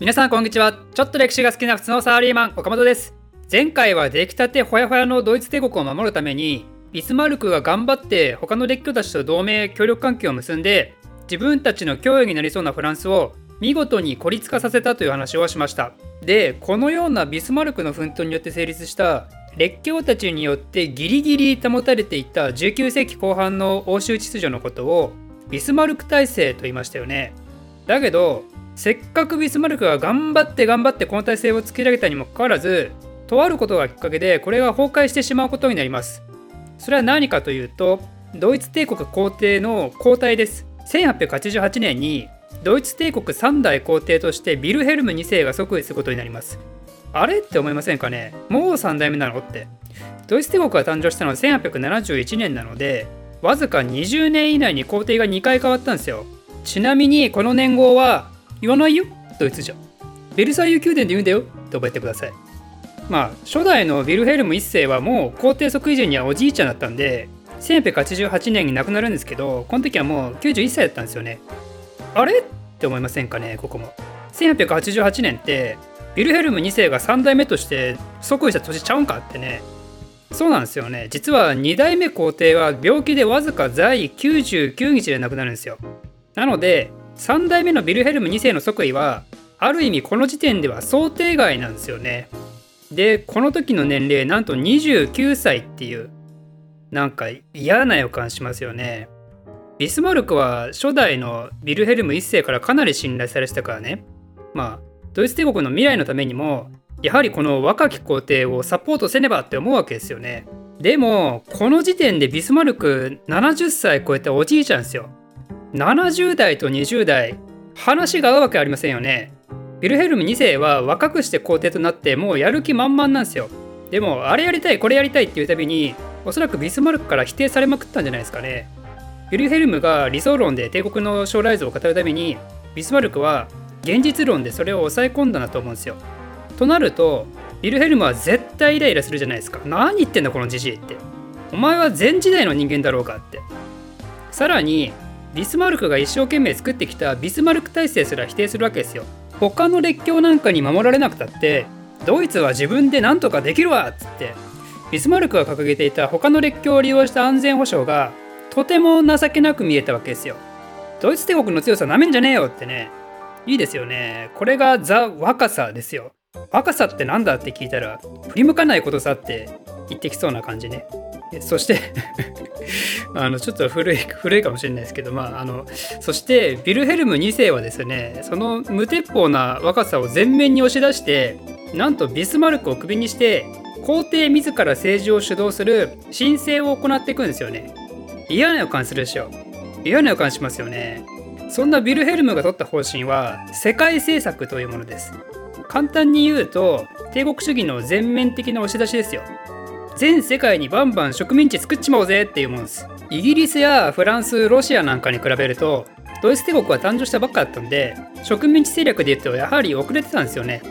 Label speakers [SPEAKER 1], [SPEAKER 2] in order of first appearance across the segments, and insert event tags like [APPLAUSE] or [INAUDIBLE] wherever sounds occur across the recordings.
[SPEAKER 1] 皆さんこんにちは。ちょっと歴史が好きな普通のサラリーマン岡本です。前回は出来たてほやほやのドイツ帝国を守るためにビスマルクが頑張って他の列強たちと同盟協力関係を結んで自分たちの脅威になりそうなフランスを見事に孤立化させたという話をしました。でこのようなビスマルクの奮闘によって成立した列強たちによってギリギリ保たれていた19世紀後半の欧州秩序のことをビスマルク体制と言いましたよね。だけどせっかくビスマルクが頑張って頑張ってこの体制を作り上げたにもかかわらずとあることがきっかけでこれが崩壊してしまうことになります。それは何かというとドイツ帝国皇帝の交代です。1888年にドイツ帝国3代皇帝としてビルヘルム2世が即位することになります。あれって思いませんかね？もう3代目なのって。ドイツ帝国が誕生したのは1871年なのでわずか20年以内に皇帝が2回変わったんですよ。ちなみにこの年号は言わないよドイツじゃベルサイユ宮殿で言うんだよって覚えてください。まあ初代のビルヘルム1世はもう皇帝即位時にはおじいちゃんだったんで1888年に亡くなるんですけどこの時はもう91歳だったんですよね。あれ？って思いませんかねここも。1888年ってビルヘルム2世が3代目として即位した年ちゃうんかってね。そうなんですよね。実は2代目皇帝は病気でわずか在位99日で亡くなるんですよ。なので3代目のビルヘルム2世の即位はある意味この時点では想定外なんですよね。でこの時の年齢なんと29歳っていうなんか嫌な予感しますよね。ビスマルクは初代のビルヘルム1世からかなり信頼されてたからね。まあドイツ帝国の未来のためにもやはりこの若き皇帝をサポートせねばって思うわけですよね。でもこの時点でビスマルク70歳超えたおじいちゃんですよ。70代と20代話が合うわけありませんよね。ビルヘルム2世は若くして皇帝となってもうやる気満々なんですよ。でもあれやりたいこれやりたいっていうたびにおそらくビスマルクから否定されまくったんじゃないですかね。ビルヘルムが理想論で帝国の将来像を語るためにビスマルクは現実論でそれを抑え込んだなと思うんですよ。となるとビルヘルムは絶対イライラするじゃないですか。何言ってんだこのじじいって。お前は前時代の人間だろうかって。さらにビスマルクが一生懸命作ってきたビスマルク体制すら否定するわけですよ。他の列強なんかに守られなくたってドイツは自分で何とかできるわっつって。ビスマルクが掲げていた他の列強を利用した安全保障がとても情けなく見えたわけですよ。ドイツ帝国の強さなめんじゃねえよってね。いいですよね。これがザ若さですよ。若さって何だって聞いたら振り向かないことさって言ってきそうな感じね。そして [LAUGHS] あのちょっと古い古いかもしれないですけどまああのそしてビルヘルム2世はですねその無鉄砲な若さを前面に押し出してなんとビスマルクをクビにして皇帝自ら政治を主導する申請を行っていくんですよね。嫌な予感するでしょ。嫌な予感しますよね。そんなビルヘルムが取った方針は世界政策というものです。簡単に言うと帝国主義の全面的な押し出しですよ。全世界にバンバン植民地作っちまおうぜっていうもんです。イギリスやフランスロシアなんかに比べるとドイツ帝国は誕生したばっかだったんで植民地戦略で言うとやはり遅れてたんですよね。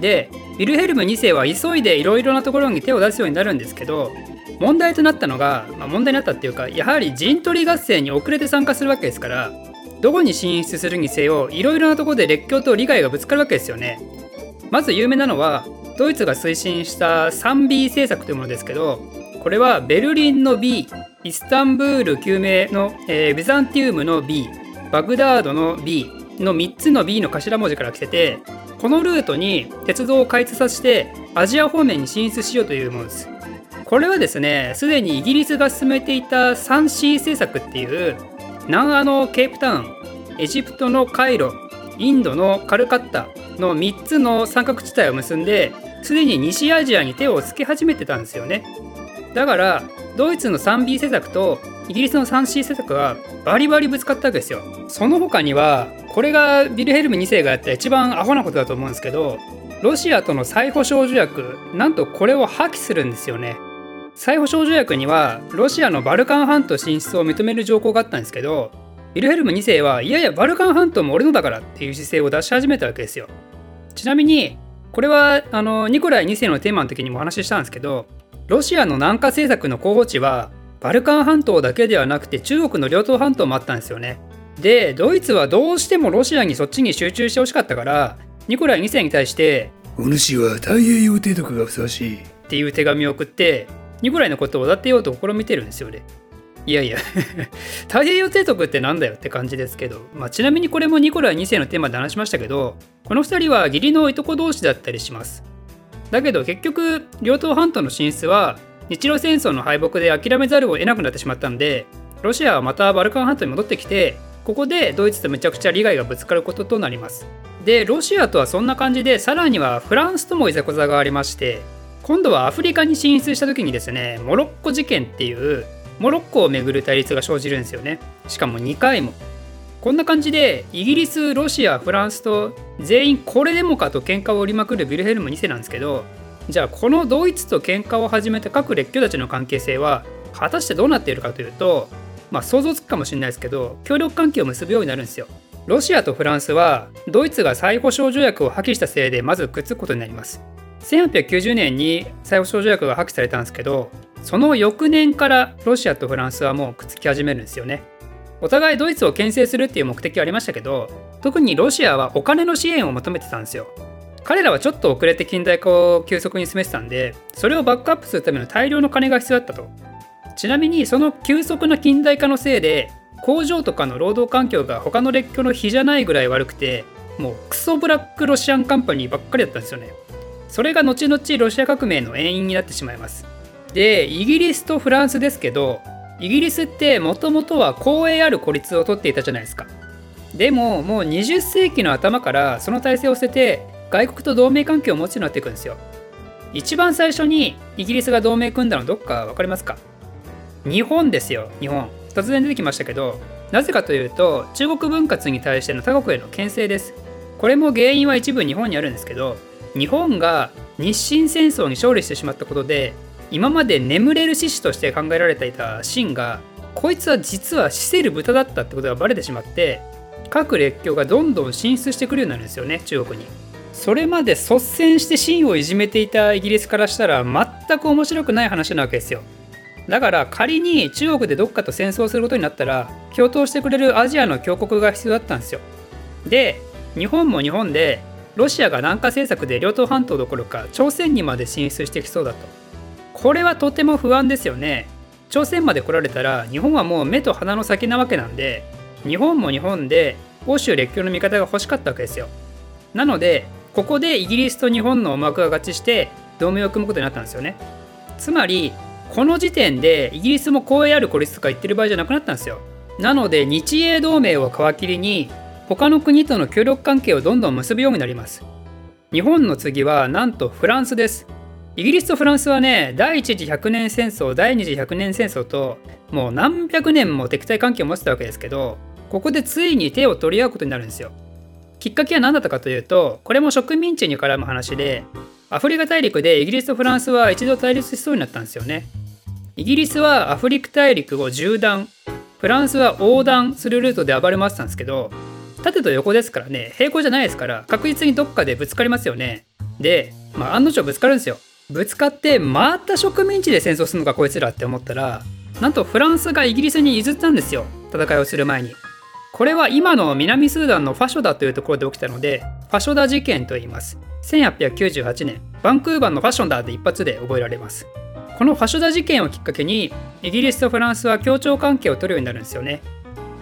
[SPEAKER 1] でビルヘルム2世は急いでいろいろなところに手を出すようになるんですけど問題となったのが、まあ、問題になったっていうかやはり陣取り合戦に遅れて参加するわけですからどこに進出するにせよいろいろなとこで列強と利害がぶつかるわけですよね。まず有名なのはドイツが推進した 3B 政策というものですけどこれはベルリンの B イスタンブール救命の、えー、ビザンティウムの B バグダードの B の3つの B の頭文字から来ててこのルートに鉄道を開通させてアジア方面に進出しようというものです。これはですねすでにイギリスが進めていた 3C 政策っていう南アのケープタウンエジプトのカイロインドのカルカッタの3つの三角地帯を結んですでに西アジアに手をつけ始めてたんですよね。だからドイツの 3B 施策とイギリスの 3C 政策はバリバリぶつかったわけですよ。その他にはこれがビルヘルム2世がやった一番アホなことだと思うんですけどロシアとの再保障条約なんとこれを破棄するんですよね。再保障条約にはロシアのバルカン半島進出を認める条項があったんですけどビルヘルム2世はいやいやバルカン半島も俺のだからっていう姿勢を出し始めたわけですよ。ちなみにこれはあのニコライ2世のテーマの時にもお話ししたんですけどロシアの南下政策の候補地はバルカン半島だけではなくて中国の両党半島もあったんですよね。でドイツはどうしてもロシアにそっちに集中してほしかったからニコライ2世に対して
[SPEAKER 2] お主は太平洋帝国がふさわしい。
[SPEAKER 1] っていう手紙を送ってニコライのことをおだてようと試みてるんですよねいやいや。太平洋帝国ってなんだよって感じですけど、まあ、ちなみにこれもニコライ2世のテーマで話しましたけどこの2人は義理のいとこ同士だったりします。だけど結局両党半島の進出は日露戦争の敗北で諦めざるを得なくなってしまったんでロシアはまたバルカン半島に戻ってきてここでドイツとめちゃくちゃ利害がぶつかることとなります。でロシアとはそんな感じでさらにはフランスともいざこざがありまして今度はアフリカに進出した時にですねモロッコ事件っていうモロッコをめぐる対立が生じるんですよね。しかも2回も。こんな感じでイギリスロシアフランスと全員これでもかと喧嘩を売りまくるヴィルヘルム2世なんですけどじゃあこのドイツと喧嘩を始めた各列強たちの関係性は果たしてどうなっているかというとまあ想像つくかもしれないですけど協力関係を結ぶようになるんですよ。ロシアとフランスはドイツが再保障条約を破棄したせいでまずくっつくことになります。1890年に再保障条約が破棄されたんですけどその翌年からロシアとフランスはもうくっつき始めるんですよね。お互いドイツを牽制するっていう目的はありましたけど特にロシアはお金の支援を求めてたんですよ。彼らはちょっと遅れて近代化を急速に進めてたんでそれをバックアップするための大量の金が必要だったと。ちなみにその急速な近代化のせいで工場とかの労働環境が他の列強の比じゃないぐらい悪くてもうクソブラックロシアンカンパニーばっかりだったんですよね。それが後々ロシア革命の遠因になってしまいます。でイギリスとフランスですけどイギリスってもともとは公営ある孤立をとっていたじゃないですか。でももう20世紀の頭からその体制を捨てて外国と同盟関係を持つようになっていくんですよ。一番最初にイギリスが同盟組んだのどっか分かりますか？日本ですよ日本。突然出てきましたけどなぜかというと中国分割に対しての他国への牽制です。これも原因は一部日本にあるんですけど日本が日清戦争に勝利してしまったことで今まで眠れる獅子として考えられていた秦がこいつは実は死せる豚だったってことがバレてしまって各列強がどんどん進出してくるようになるんですよね中国に。それまで率先して秦をいじめていたイギリスからしたら全く面白くない話なわけですよ。だから仮に中国でどっかと戦争することになったら共闘してくれるアジアの強国が必要だったんですよ。で日本も日本でロシアが南下政策で両党半島どころか朝鮮にまで進出してきそうだと。これはとても不安ですよね。朝鮮まで来られたら日本はもう目と鼻の先なわけなんで日本も日本で欧州列強の味方が欲しかったわけですよ。なのでここでイギリスと日本の思惑が合致して同盟を組むことになったんですよね。つまりこの時点でイギリスも公営ある孤立とか言ってる場合じゃなくなったんですよ。なので日英同盟を皮切りに他の国との協力関係をどんどん結ぶようになります。日本の次はなんとフランスです。イギリスとフランスはね第一次百年戦争第二次百年戦争ともう何百年も敵対関係を持ってたわけですけどここでついに手を取り合うことになるんですよ。きっかけは何だったかというとこれも植民地に絡む話でアフリカ大陸でイギリスとフランスは一度対立しそうになったんですよね。イギリスはアフリカ大陸を縦断フランスは横断するルートで暴れ回ってたんですけど縦と横ですからね平行じゃないですから確実にどっかでぶつかりますよね。で、まあ、案の定ぶつかるんですよ。ぶつかってまた植民地で戦争するのかこいつらって思ったらなんとフランスがイギリスに譲ったんですよ。戦いをする前に。これは今の南スーダンのファショダというところで起きたのでファショダ事件と言います。1898年バンクーバーのファションダーで一発で覚えられます。このファショダ事件をきっかけにイギリスとフランスは協調関係を取るようになるんですよね。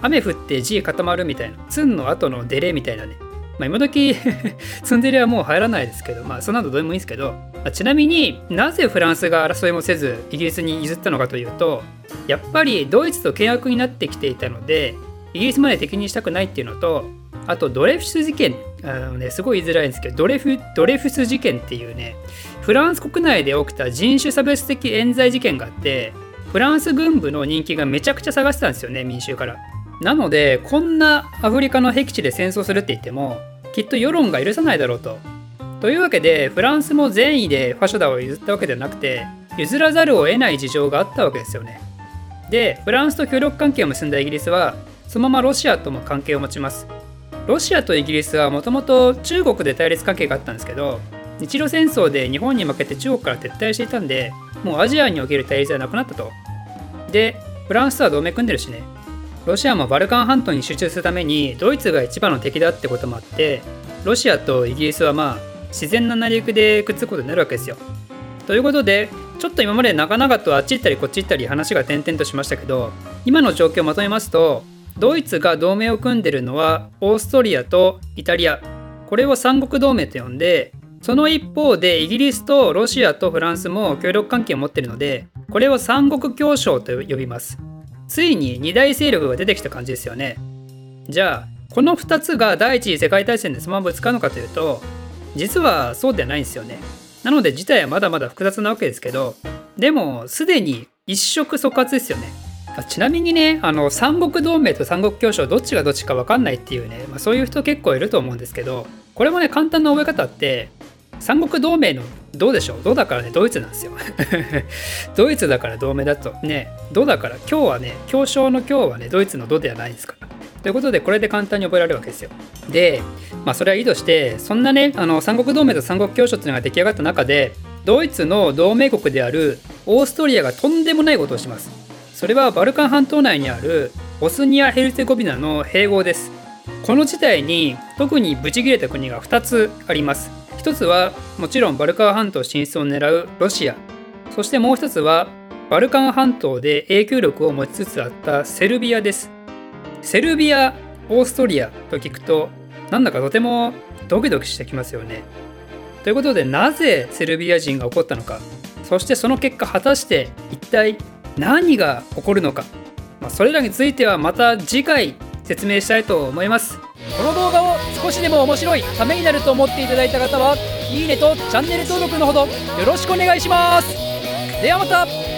[SPEAKER 1] 雨降って地固まるみたいなツンの後のデレみたいなね。まあ、今時 [LAUGHS] ツンデレはもう入らないですけど、まあ、そんなのどうでもいいんですけど、まあ、ちなみになぜフランスが争いもせずイギリスに譲ったのかというとやっぱりドイツと契約になってきていたのでイギリスまで敵にしたくないっていうのとあとドレフス事件あのねすごい言いづらいんですけどドレフドレフス事件っていうねフランス国内で起きた人種差別的冤罪事件があってフランス軍部の人気がめちゃくちゃ下がってたんですよね民衆から。なのでこんなアフリカの僻地で戦争するって言ってもきっと世論が許さないだろうと。というわけでフランスも善意でファショダを譲ったわけではなくて譲らざるを得ない事情があったわけですよね。でフランスと協力関係を結んだイギリスはそのままロシアとも関係を持ちます。ロシアとイギリスはもともと中国で対立関係があったんですけど日露戦争で日本に負けて中国から撤退していたんでもうアジアにおける対立はなくなったと。でフランスとは同盟組んでるしね。ロシアもバルカン半島に集中するためにドイツが一番の敵だってこともあってロシアとイギリスはまあ自然な成り行きでくっつくことになるわけですよ。ということでちょっと今まで長々とあっち行ったりこっち行ったり話が転々としましたけど今の状況をまとめますとドイツが同盟を組んでるのはオーストリアとイタリアこれを三国同盟と呼んでその一方でイギリスとロシアとフランスも協力関係を持っているのでこれを三国協商と呼びますついに二大勢力が出てきた感じですよね。じゃあこの2つが第一次世界大戦でそのままぶつかるのかというと実はそうではないんですよね。なので事態はまだまだ複雑なわけですけどでもすでに一触即発ですよね。ちなみにねあの三国同盟と三国協商どっちがどっちか分かんないっていうね、まあ、そういう人結構いると思うんですけどこれもね簡単な覚え方って三国同盟のどうでしょう？どうだからね？ドイツなんですよ。[LAUGHS] ドイツだから同盟だと。ねどうだから？今日はね協商の今日はねドイツのどではないですから。ということでこれで簡単に覚えられるわけですよ。でまあそれはいいとしてそんなねあの三国同盟と三国協商っていうのが出来上がった中でドイツの同盟国であるオーストリアがとんでもないことをします。それはバルカン半島内にあるボスニア・ヘルツェゴビナの併合です。この事態に特にブチギレた国が2つあります。一つはもちろんバルカン半島進出を狙うロシア。そしてもう一つはバルカン半島で影響力を持ちつつあったセルビアです。セルビアオーストリアと聞くとなんだかとてもドキドキしてきますよね。ということでなぜサラエボ事件が起こったのか。そしてその結果果たして一体何が起こるのか、まあ、それらについてはまた次回説明したいと思います。
[SPEAKER 3] この動画を少しでも面白いためになると思っていただいた方はいいねとチャンネル登録のほどよろしくお願いします。ではまた。